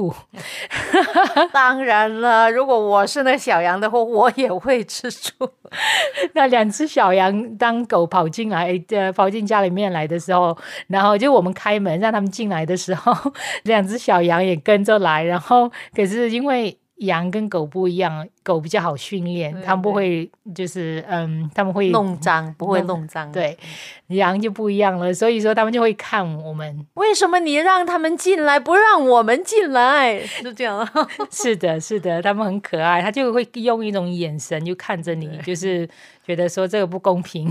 醋。当然了，如果我是那小羊的话，我也会吃醋。那两只小羊当狗跑进来，呃，跑进家里面来的时候，然后就我们开门让他们进来的时候，两只小羊也跟着来，然后可是因为。羊跟狗不一样，狗比较好训练，它们不会就是嗯，他们会弄脏，不会弄脏。对，羊就不一样了，所以说他们就会看我们。为什么你让他们进来，不让我们进来？是这样。是的，是的，他们很可爱，他就会用一种眼神就看着你，就是觉得说这个不公平。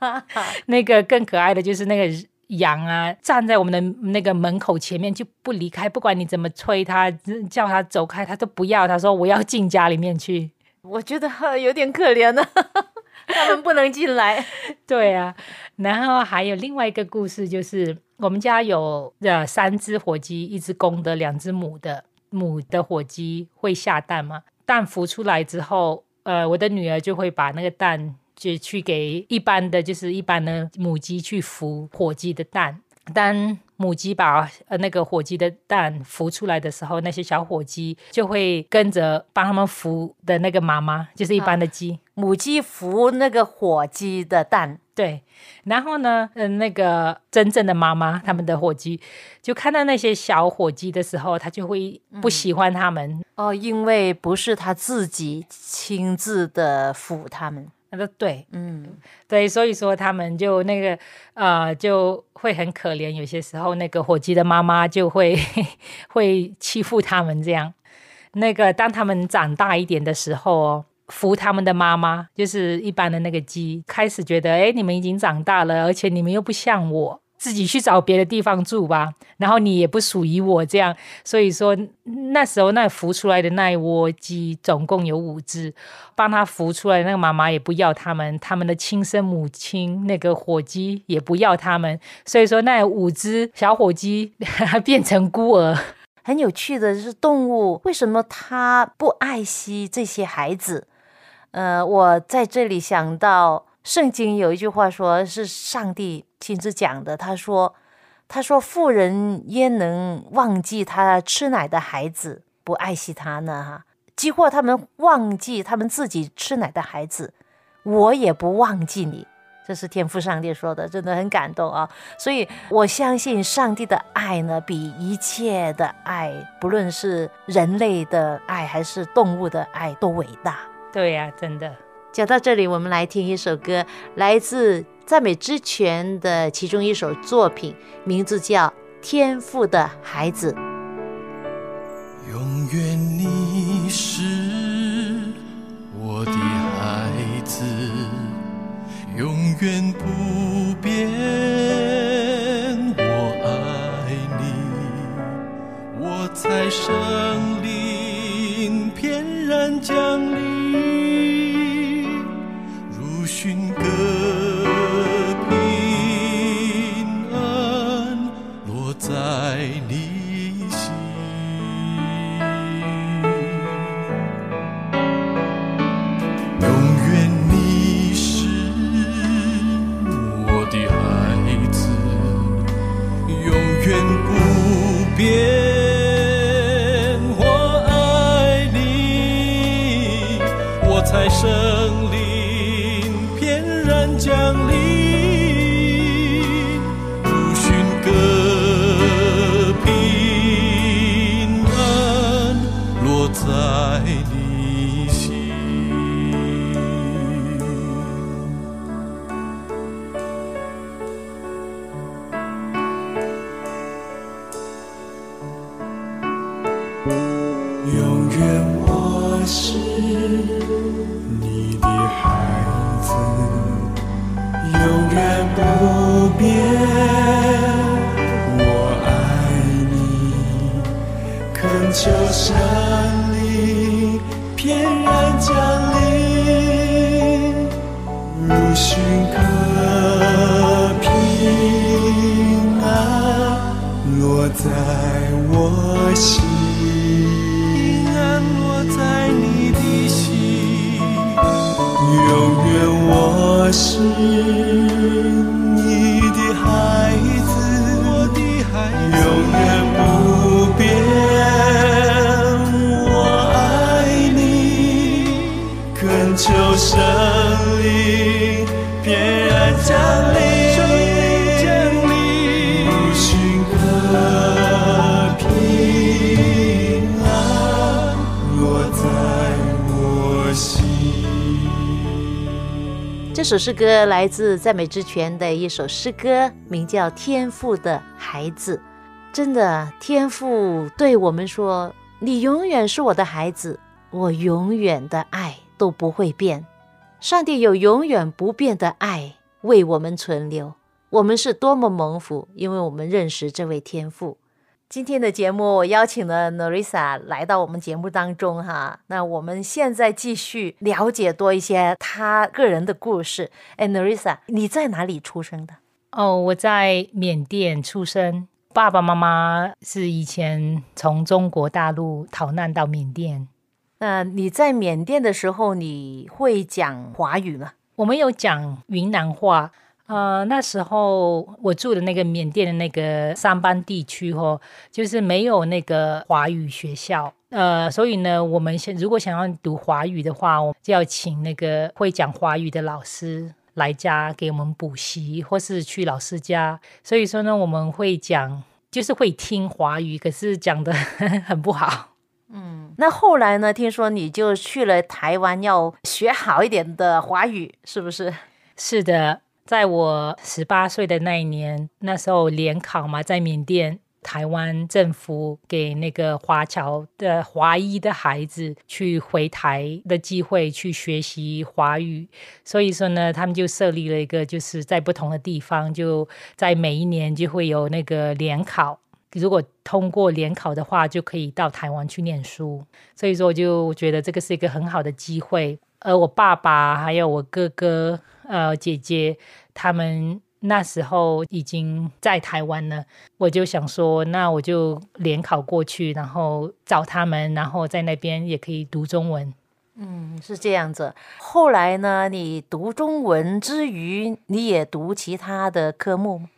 那个更可爱的就是那个。羊啊，站在我们的那个门口前面就不离开，不管你怎么催它，叫它走开，它都不要。他说我要进家里面去。我觉得有点可怜呢，他们不能进来。对啊，然后还有另外一个故事，就是我们家有呃三只火鸡，一只公的，两只母的。母的火鸡会下蛋吗？蛋孵出来之后，呃，我的女儿就会把那个蛋。就去给一般的就是一般的母鸡去孵火鸡的蛋，当母鸡把呃那个火鸡的蛋孵出来的时候，那些小火鸡就会跟着帮他们孵的那个妈妈，就是一般的鸡，母鸡孵那个火鸡的蛋，对。然后呢，嗯，那个真正的妈妈，他们的火鸡就看到那些小火鸡的时候，他就会不喜欢他们哦，因为不是他自己亲自的孵他们。他说：“对，嗯，对，所以说他们就那个，呃，就会很可怜。有些时候，那个火鸡的妈妈就会 会欺负他们这样。那个当他们长大一点的时候哦，扶他们的妈妈，就是一般的那个鸡，开始觉得，哎，你们已经长大了，而且你们又不像我。”自己去找别的地方住吧，然后你也不属于我这样，所以说那时候那孵出来的那一窝鸡总共有五只，帮他孵出来那个妈妈也不要他们，他们的亲生母亲那个火鸡也不要他们，所以说那五只小火鸡 变成孤儿。很有趣的是动物为什么它不爱惜这些孩子？呃，我在这里想到圣经有一句话说是上帝。亲自讲的，他说：“他说富人焉能忘记他吃奶的孩子，不爱惜他呢？哈，几乎他们忘记他们自己吃奶的孩子，我也不忘记你。”这是天父上帝说的，真的很感动啊！所以我相信上帝的爱呢，比一切的爱，不论是人类的爱还是动物的爱，都伟大。对呀，真的。讲到这里，我们来听一首歌，来自。赞美之泉的其中一首作品，名字叫《天赋的孩子》。永远你是我的孩子，永远不变。我爱你，我在圣 olsa elim 的这首诗歌来自赞美之泉的一首诗歌，名叫《天赋的孩子》。真的，天赋对我们说：“你永远是我的孩子，我永远的爱都不会变。”上帝有永远不变的爱为我们存留，我们是多么蒙福，因为我们认识这位天赋。今天的节目，我邀请了 Norisa 来到我们节目当中哈。那我们现在继续了解多一些他个人的故事。哎，Norisa，你在哪里出生的？哦，我在缅甸出生，爸爸妈妈是以前从中国大陆逃难到缅甸。那你在缅甸的时候，你会讲华语吗？我们有讲云南话。呃，那时候我住的那个缅甸的那个上班地区哦，就是没有那个华语学校，呃，所以呢，我们想如果想要读华语的话，我就要请那个会讲华语的老师来家给我们补习，或是去老师家。所以说呢，我们会讲，就是会听华语，可是讲的 很不好。嗯，那后来呢？听说你就去了台湾，要学好一点的华语，是不是？是的。在我十八岁的那一年，那时候联考嘛，在缅甸，台湾政府给那个华侨的华裔的孩子去回台的机会去学习华语，所以说呢，他们就设立了一个，就是在不同的地方，就在每一年就会有那个联考，如果通过联考的话，就可以到台湾去念书。所以说，我就觉得这个是一个很好的机会。而我爸爸还有我哥哥。呃，姐姐他们那时候已经在台湾了，我就想说，那我就联考过去，然后找他们，然后在那边也可以读中文。嗯，是这样子。后来呢，你读中文之余，你也读其他的科目吗？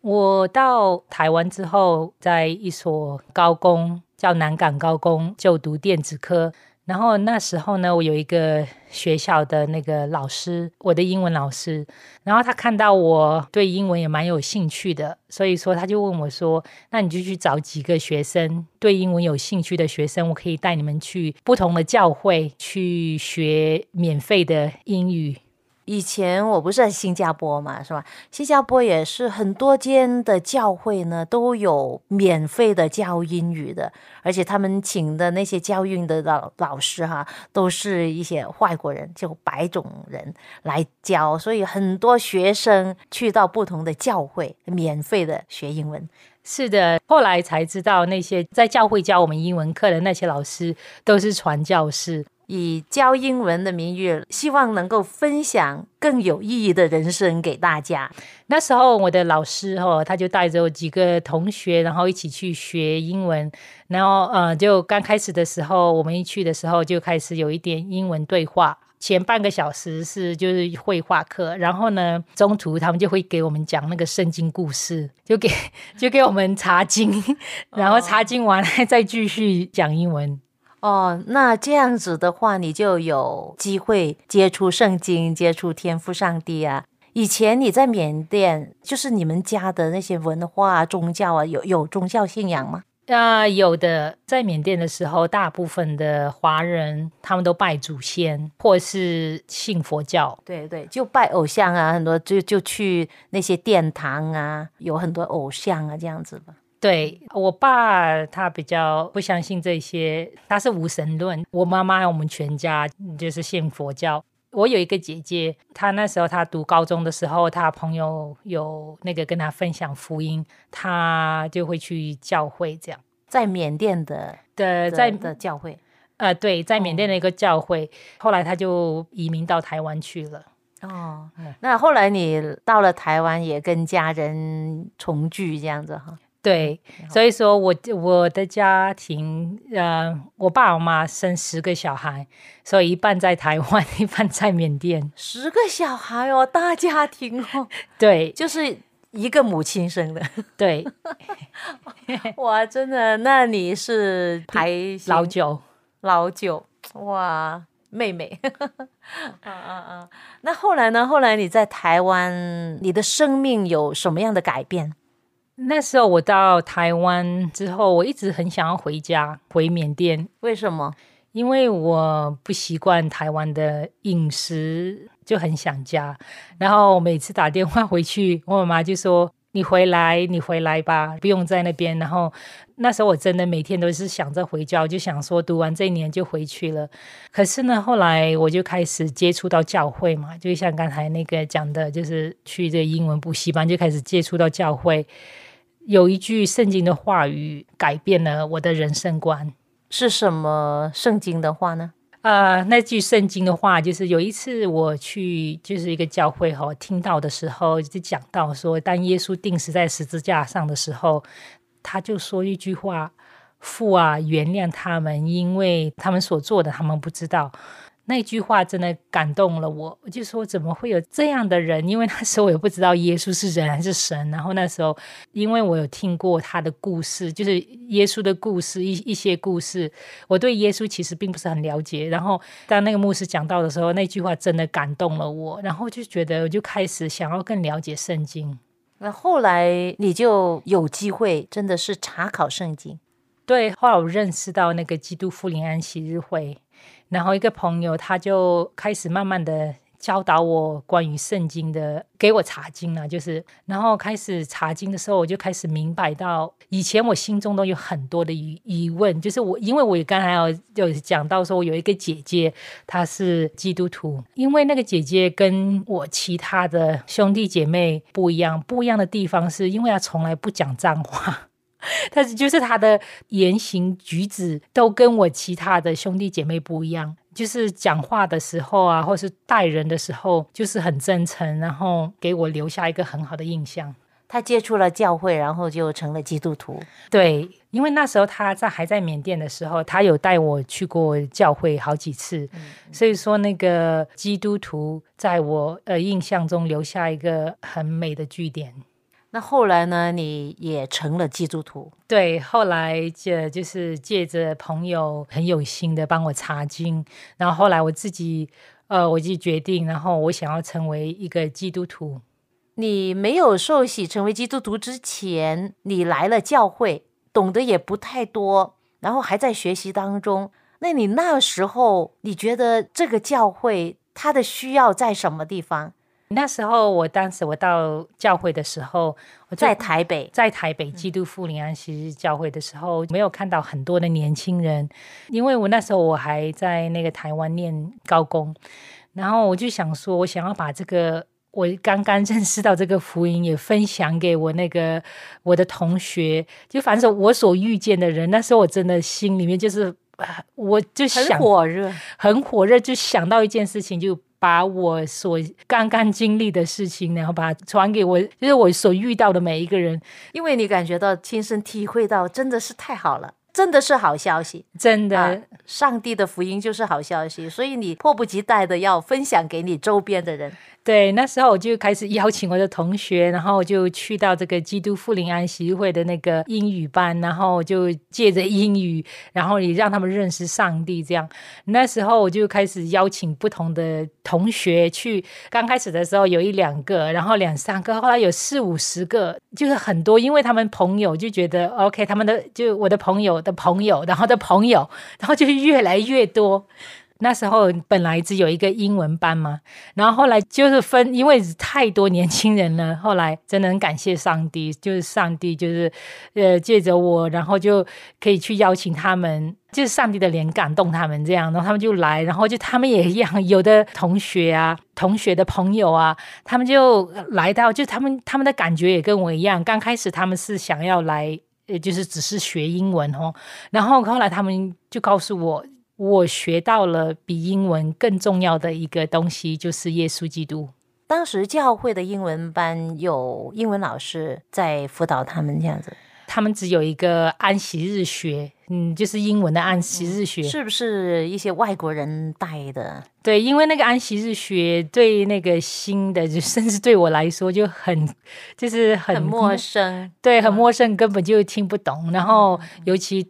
我到台湾之后，在一所高工叫南港高工就读电子科。然后那时候呢，我有一个学校的那个老师，我的英文老师，然后他看到我对英文也蛮有兴趣的，所以说他就问我说：“那你就去找几个学生对英文有兴趣的学生，我可以带你们去不同的教会去学免费的英语。”以前我不是在新加坡嘛，是吧？新加坡也是很多间的教会呢，都有免费的教英语的，而且他们请的那些教英语的老老师哈，都是一些外国人，就白种人来教，所以很多学生去到不同的教会，免费的学英文。是的，后来才知道那些在教会教我们英文课的那些老师都是传教士。以教英文的名义，希望能够分享更有意义的人生给大家。那时候我的老师哦，他就带着几个同学，然后一起去学英文。然后呃，就刚开始的时候，我们一去的时候就开始有一点英文对话。前半个小时是就是绘画课，然后呢，中途他们就会给我们讲那个圣经故事，就给就给我们查经，然后查经完再继续讲英文。哦，那这样子的话，你就有机会接触圣经，接触天赋上帝啊。以前你在缅甸，就是你们家的那些文化、宗教啊，有有宗教信仰吗？啊，有的。在缅甸的时候，大部分的华人他们都拜祖先，或是信佛教。对对，就拜偶像啊，很多就就去那些殿堂啊，有很多偶像啊，这样子吧。对我爸，他比较不相信这些，他是无神论。我妈妈，我们全家就是信佛教。我有一个姐姐，她那时候她读高中的时候，她朋友有那个跟她分享福音，她就会去教会这样，在缅甸的的在的教会，呃，对，在缅甸的一个教会。后来她就移民到台湾去了。哦，那后来你到了台湾，也跟家人重聚这样子哈。对，所以说我我的家庭，呃，我爸我妈生十个小孩，所以一半在台湾，一半在缅甸。十个小孩哦，大家庭哦。对，就是一个母亲生的。对，哇，真的，那你是排老九，老九，哇，妹妹。啊啊啊！那后来呢？后来你在台湾，你的生命有什么样的改变？那时候我到台湾之后，我一直很想要回家，回缅甸。为什么？因为我不习惯台湾的饮食，就很想家。然后每次打电话回去，我妈妈就说：“你回来，你回来吧，不用在那边。”然后那时候我真的每天都是想着回家，我就想说读完这一年就回去了。可是呢，后来我就开始接触到教会嘛，就像刚才那个讲的，就是去这个英文补习班，就开始接触到教会。有一句圣经的话语改变了我的人生观。是什么圣经的话呢？呃，那句圣经的话就是有一次我去就是一个教会哈，听到的时候就讲到说，当耶稣钉死在十字架上的时候，他就说一句话：“父啊，原谅他们，因为他们所做的，他们不知道。”那句话真的感动了我，我就说怎么会有这样的人？因为那时候我也不知道耶稣是人还是神。然后那时候，因为我有听过他的故事，就是耶稣的故事一一些故事，我对耶稣其实并不是很了解。然后当那个牧师讲到的时候，那句话真的感动了我，然后就觉得我就开始想要更了解圣经。那后来你就有机会真的是查考圣经。对，后来我认识到那个基督复临安息日会。然后一个朋友他就开始慢慢的教导我关于圣经的，给我查经了，就是，然后开始查经的时候，我就开始明白到，以前我心中都有很多的疑疑问，就是我因为我刚才有有讲到说，我有一个姐姐，她是基督徒，因为那个姐姐跟我其他的兄弟姐妹不一样，不一样的地方是因为她从来不讲脏话。他就是他的言行举止都跟我其他的兄弟姐妹不一样，就是讲话的时候啊，或是待人的时候，就是很真诚，然后给我留下一个很好的印象。他接触了教会，然后就成了基督徒。对，因为那时候他在还在缅甸的时候，他有带我去过教会好几次，所以说那个基督徒在我呃印象中留下一个很美的据点。那后来呢？你也成了基督徒？对，后来就就是借着朋友很有心的帮我查经，然后后来我自己，呃，我就决定，然后我想要成为一个基督徒。你没有受洗成为基督徒之前，你来了教会，懂得也不太多，然后还在学习当中。那你那时候，你觉得这个教会它的需要在什么地方？那时候，我当时我到教会的时候，我在台北，在台北基督复临安息日教会的时候，没有看到很多的年轻人，因为我那时候我还在那个台湾念高工，然后我就想说，我想要把这个我刚刚认识到这个福音也分享给我那个我的同学，就反正我所遇见的人，那时候我真的心里面就是，我就想很火热，很火热，就想到一件事情就。把我所刚刚经历的事情，然后把它传给我，就是我所遇到的每一个人，因为你感觉到亲身体会到，真的是太好了，真的是好消息，真的，上帝的福音就是好消息，所以你迫不及待的要分享给你周边的人。对，那时候我就开始邀请我的同学，然后就去到这个基督复临安息会的那个英语班，然后就借着英语，然后也让他们认识上帝。这样，那时候我就开始邀请不同的同学去。刚开始的时候有一两个，然后两三个，后来有四五十个，就是很多，因为他们朋友就觉得 OK，他们的就我的朋友的朋友，然后的朋友，然后就越来越多。那时候本来只有一个英文班嘛，然后后来就是分，因为太多年轻人了。后来真的很感谢上帝，就是上帝就是呃借着我，然后就可以去邀请他们，就是上帝的脸感动他们这样，然后他们就来，然后就他们也一样，有的同学啊，同学的朋友啊，他们就来到，就他们他们的感觉也跟我一样。刚开始他们是想要来，呃，就是只是学英文哦，然后后来他们就告诉我。我学到了比英文更重要的一个东西，就是耶稣基督。当时教会的英文班有英文老师在辅导他们，这样子。他们只有一个安息日学，嗯，就是英文的安息日学，是不是一些外国人带的？对，因为那个安息日学对那个新的，就甚至对我来说就很，就是很陌生，对，很陌生，根本就听不懂。然后尤其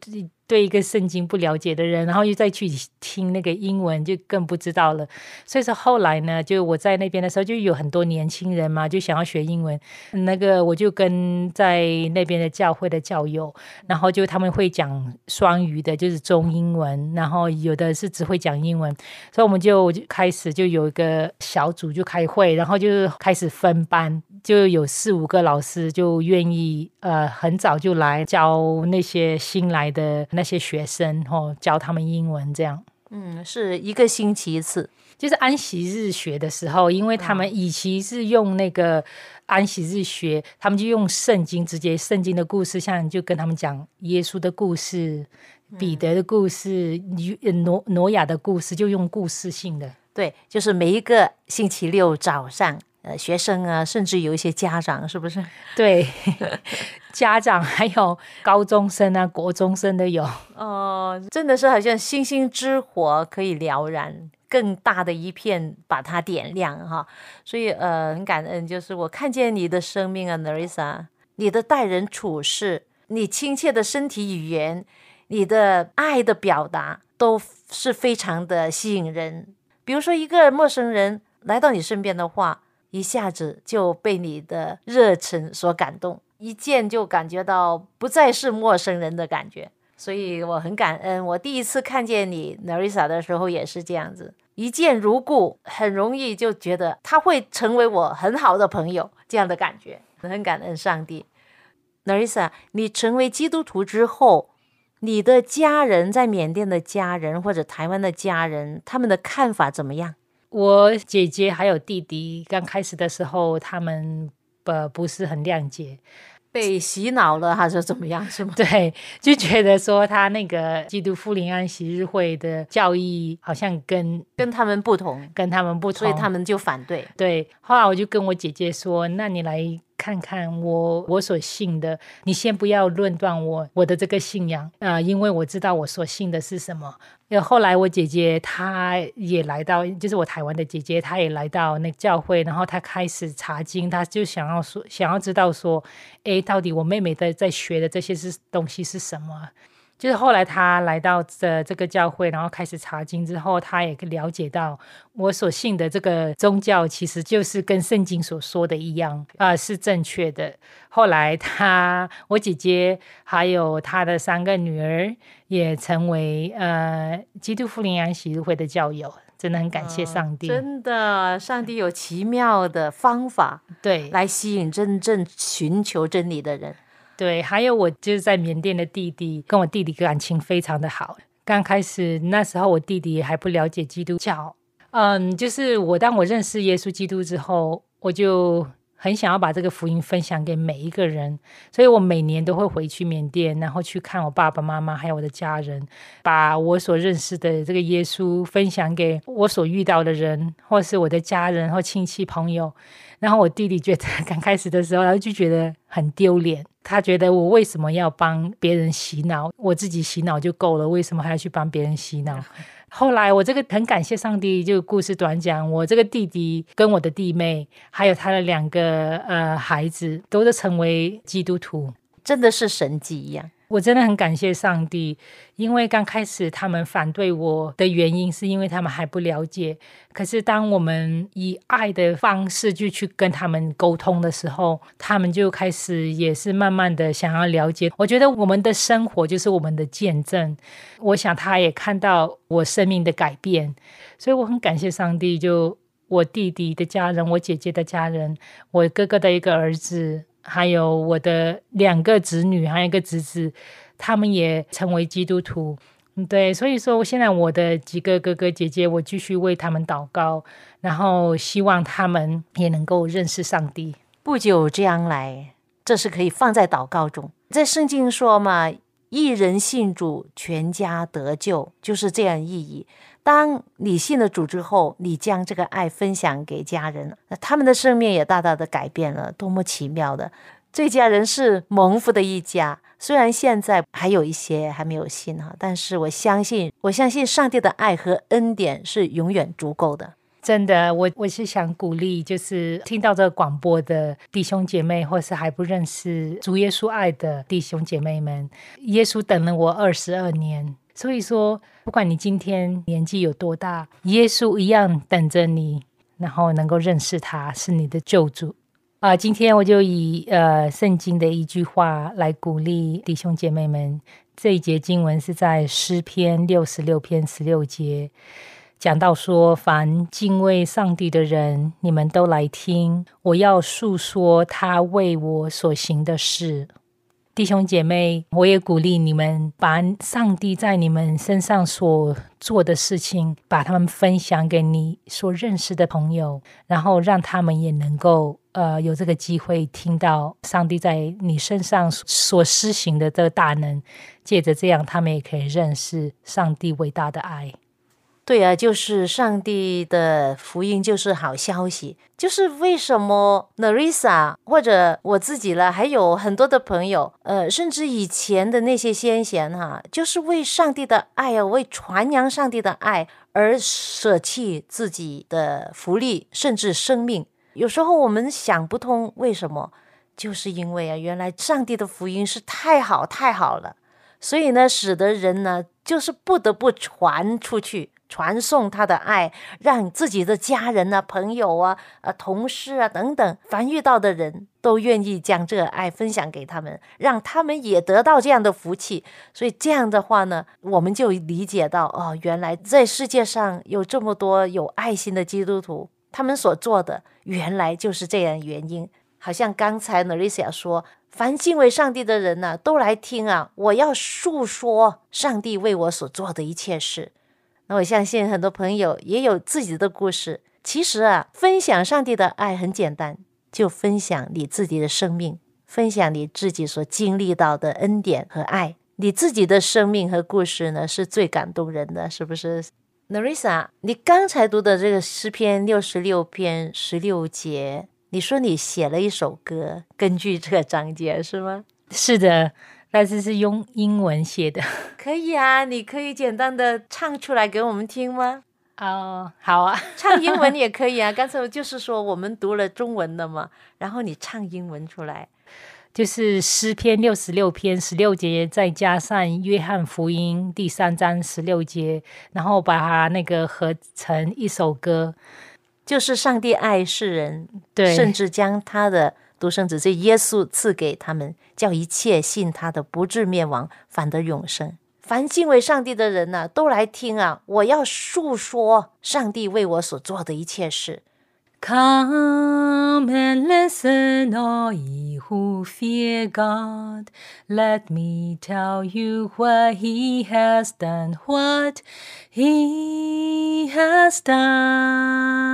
对一个圣经不了解的人，然后又再去听那个英文，就更不知道了。所以说后来呢，就我在那边的时候，就有很多年轻人嘛，就想要学英文。那个我就跟在那边的教会的教友，然后就他们会讲双语的，就是中英文，然后有的是只会讲英文，所以我们就开始就有一个小组就开会，然后就开始分班，就有四五个老师就愿意呃很早就来教那些新来的。那些学生哦，教他们英文这样，嗯，是一个星期一次，就是安息日学的时候，因为他们以前是用那个安息日学，他们就用圣经，直接圣经的故事，像就跟他们讲耶稣的故事、彼得的故事、挪挪亚的故事，就用故事性的。对，就是每一个星期六早上。呃，学生啊，甚至有一些家长，是不是？对，家长还有高中生啊、国中生都有。哦，真的是好像星星之火可以燎燃更大的一片，把它点亮哈。所以呃，很感恩，就是我看见你的生命啊，Narissa，你的待人处事，你亲切的身体语言，你的爱的表达，都是非常的吸引人。比如说，一个陌生人来到你身边的话。一下子就被你的热忱所感动，一见就感觉到不再是陌生人的感觉，所以我很感恩。我第一次看见你 Narisa 的时候也是这样子，一见如故，很容易就觉得他会成为我很好的朋友，这样的感觉，很感恩上帝。Narisa，你成为基督徒之后，你的家人在缅甸的家人或者台湾的家人，他们的看法怎么样？我姐姐还有弟弟刚开始的时候，他们不不是很谅解，被洗脑了还是怎么样？是吗？对，就觉得说他那个基督复临安息日会的教义好像跟跟他们不同，跟他们不同，所以他们就反对。对，后来我就跟我姐姐说：“那你来。”看看我我所信的，你先不要论断我我的这个信仰啊，因为我知道我所信的是什么。后来我姐姐她也来到，就是我台湾的姐姐，她也来到那教会，然后她开始查经，她就想要说，想要知道说，哎，到底我妹妹在在学的这些是东西是什么？就是后来他来到这这个教会，然后开始查经之后，他也了解到我所信的这个宗教其实就是跟圣经所说的一样啊，是正确的。后来他我姐姐还有他的三个女儿也成为呃基督复临安喜日会的教友，真的很感谢上帝。真的，上帝有奇妙的方法，对，来吸引真正寻求真理的人。对，还有我就是在缅甸的弟弟，跟我弟弟感情非常的好。刚开始那时候，我弟弟还不了解基督教，嗯，就是我当我认识耶稣基督之后，我就。很想要把这个福音分享给每一个人，所以我每年都会回去缅甸，然后去看我爸爸妈妈还有我的家人，把我所认识的这个耶稣分享给我所遇到的人，或是我的家人或亲戚朋友。然后我弟弟觉得 刚开始的时候，他就觉得很丢脸，他觉得我为什么要帮别人洗脑？我自己洗脑就够了，为什么还要去帮别人洗脑？后来我这个很感谢上帝，就故事短讲，我这个弟弟跟我的弟妹，还有他的两个呃孩子，都是成为基督徒，真的是神迹一样。我真的很感谢上帝，因为刚开始他们反对我的原因，是因为他们还不了解。可是当我们以爱的方式就去跟他们沟通的时候，他们就开始也是慢慢的想要了解。我觉得我们的生活就是我们的见证。我想他也看到我生命的改变，所以我很感谢上帝。就我弟弟的家人，我姐姐的家人，我哥哥的一个儿子。还有我的两个子女，还有一个侄子，他们也成为基督徒。对，所以说现在我的几个哥哥姐姐，我继续为他们祷告，然后希望他们也能够认识上帝。不久将来，这是可以放在祷告中。在圣经说嘛，一人信主，全家得救，就是这样意义。当你信了主之后，你将这个爱分享给家人，那他们的生命也大大的改变了，多么奇妙的！这家人是蒙福的一家，虽然现在还有一些还没有信哈，但是我相信，我相信上帝的爱和恩典是永远足够的。真的，我我是想鼓励，就是听到这个广播的弟兄姐妹，或是还不认识主耶稣爱的弟兄姐妹们，耶稣等了我二十二年，所以说，不管你今天年纪有多大，耶稣一样等着你，然后能够认识他是你的救主啊。今天我就以呃圣经的一句话来鼓励弟兄姐妹们，这一节经文是在诗篇六十六篇十六节。讲到说，凡敬畏上帝的人，你们都来听，我要诉说他为我所行的事。弟兄姐妹，我也鼓励你们，把上帝在你们身上所做的事情，把他们分享给你所认识的朋友，然后让他们也能够呃有这个机会听到上帝在你身上所施行的这个大能，借着这样，他们也可以认识上帝伟大的爱。对啊，就是上帝的福音，就是好消息。就是为什么 Narisa 或者我自己了，还有很多的朋友，呃，甚至以前的那些先贤哈，就是为上帝的爱啊，为传扬上帝的爱而舍弃自己的福利，甚至生命。有时候我们想不通为什么，就是因为啊，原来上帝的福音是太好太好了，所以呢，使得人呢，就是不得不传出去。传送他的爱，让自己的家人啊、朋友啊、呃、同事啊等等，凡遇到的人都愿意将这个爱分享给他们，让他们也得到这样的福气。所以这样的话呢，我们就理解到哦，原来在世界上有这么多有爱心的基督徒，他们所做的原来就是这样原因。好像刚才 Narisia 说，凡敬畏上帝的人呢，都来听啊，我要述说上帝为我所做的一切事。那我相信很多朋友也有自己的故事。其实啊，分享上帝的爱很简单，就分享你自己的生命，分享你自己所经历到的恩典和爱。你自己的生命和故事呢，是最感动人的，是不是？Narissa，你刚才读的这个诗篇六十六篇十六节，你说你写了一首歌，根据这个章节是吗？是的。但是是用英文写的，可以啊，你可以简单的唱出来给我们听吗？哦，好啊，唱英文也可以啊。刚才就是说我们读了中文的嘛，然后你唱英文出来，就是诗篇六十六篇十六节，再加上约翰福音第三章十六节，然后把它那个合成一首歌，就是上帝爱世人，对，甚至将他的。独生子这耶稣赐给他们，叫一切信他的不至灭亡，反得永生。凡敬畏上帝的人呢，都来听啊！我要述说上帝为我所做的一切事。Come and listen, all ye who fear God. Let me tell you what He has done, what He has done.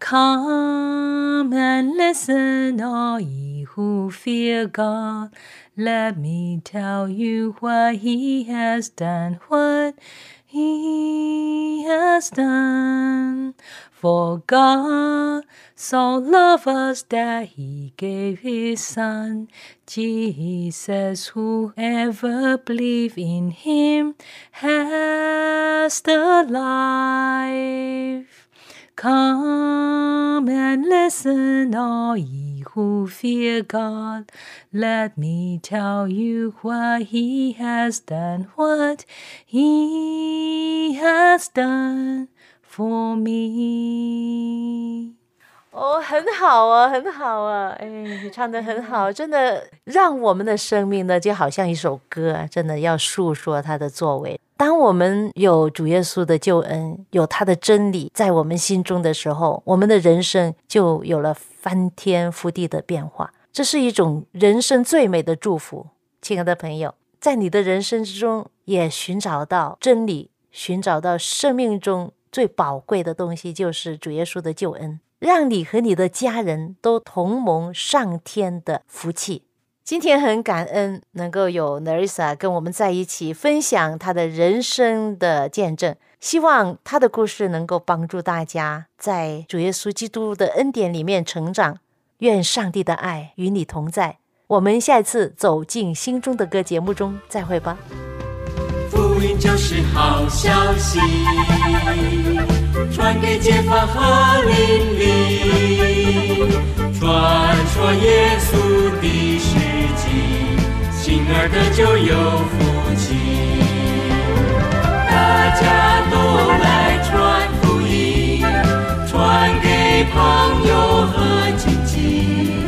Come and listen, all ye who fear God. Let me tell you what He has done, what He has done. For God so loved us that He gave His Son, Jesus. Whoever believe in Him has the life. Come and listen, all ye who fear God. Let me tell you what He has done, what He has done for me. 哦，很好啊，很好啊！哎，你唱的很好，真的让我们的生命呢，就好像一首歌，真的要诉说他的作为。 当我们有主耶稣的救恩，有他的真理在我们心中的时候，我们的人生就有了翻天覆地的变化。这是一种人生最美的祝福，亲爱的朋友，在你的人生之中也寻找到真理，寻找到生命中最宝贵的东西，就是主耶稣的救恩。让你和你的家人都同蒙上天的福气。今天很感恩能够有 Narisa 跟我们在一起分享他的人生的见证，希望他的故事能够帮助大家在主耶稣基督的恩典里面成长。愿上帝的爱与你同在。我们下一次走进心中的歌节目中再会吧。福音就是好消息，传给街坊和邻里，传说耶稣的事迹，因儿的就有福气大家都来传福音传给朋友和亲戚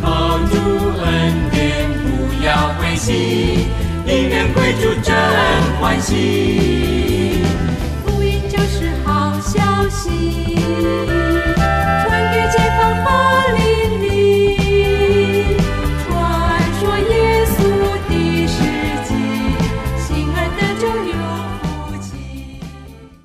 靠主恩典不要灰心因缘归主真欢喜。福音就是好消息。